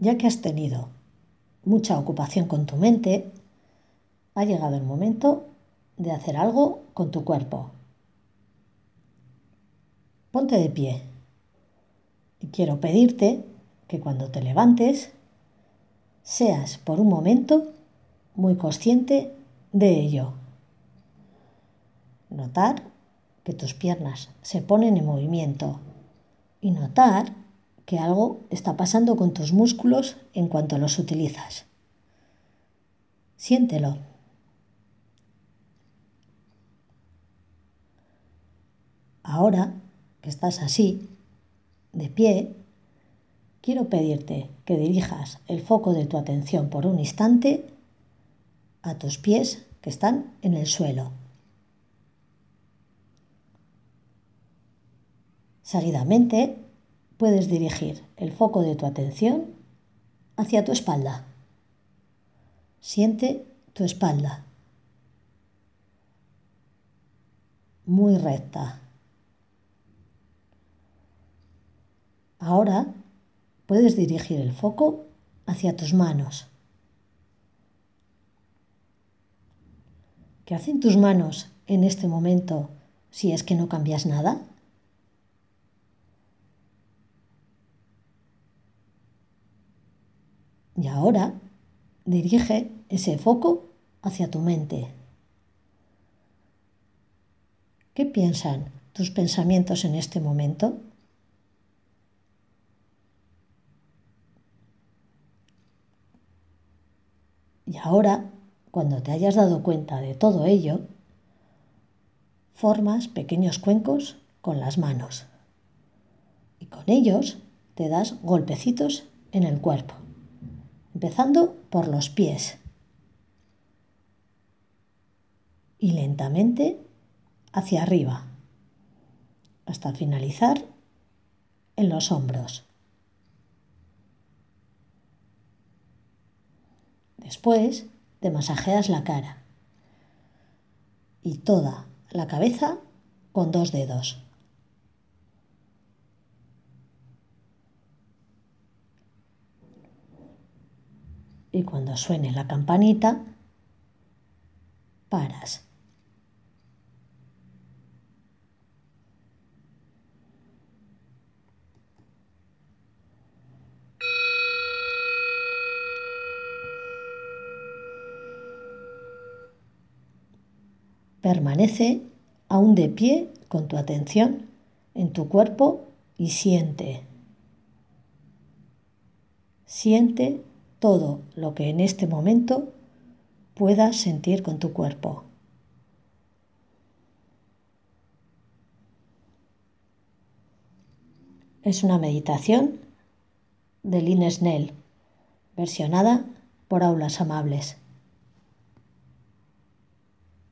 Ya que has tenido mucha ocupación con tu mente, ha llegado el momento de hacer algo con tu cuerpo. Ponte de pie y quiero pedirte que cuando te levantes seas por un momento muy consciente de ello. Notar que tus piernas se ponen en movimiento y notar que algo está pasando con tus músculos en cuanto los utilizas. Siéntelo. Ahora que estás así, de pie, quiero pedirte que dirijas el foco de tu atención por un instante a tus pies que están en el suelo. Seguidamente, puedes dirigir el foco de tu atención hacia tu espalda. Siente tu espalda muy recta. Ahora puedes dirigir el foco hacia tus manos. ¿Qué hacen tus manos en este momento si es que no cambias nada? Y ahora dirige ese foco hacia tu mente. ¿Qué piensan tus pensamientos en este momento? Y ahora, cuando te hayas dado cuenta de todo ello, formas pequeños cuencos con las manos y con ellos te das golpecitos en el cuerpo empezando por los pies y lentamente hacia arriba hasta finalizar en los hombros. Después te masajeas la cara y toda la cabeza con dos dedos. Y cuando suene la campanita, paras. Permanece aún de pie con tu atención en tu cuerpo y siente. Siente todo lo que en este momento puedas sentir con tu cuerpo. Es una meditación de Lynn Snell, versionada por Aulas Amables.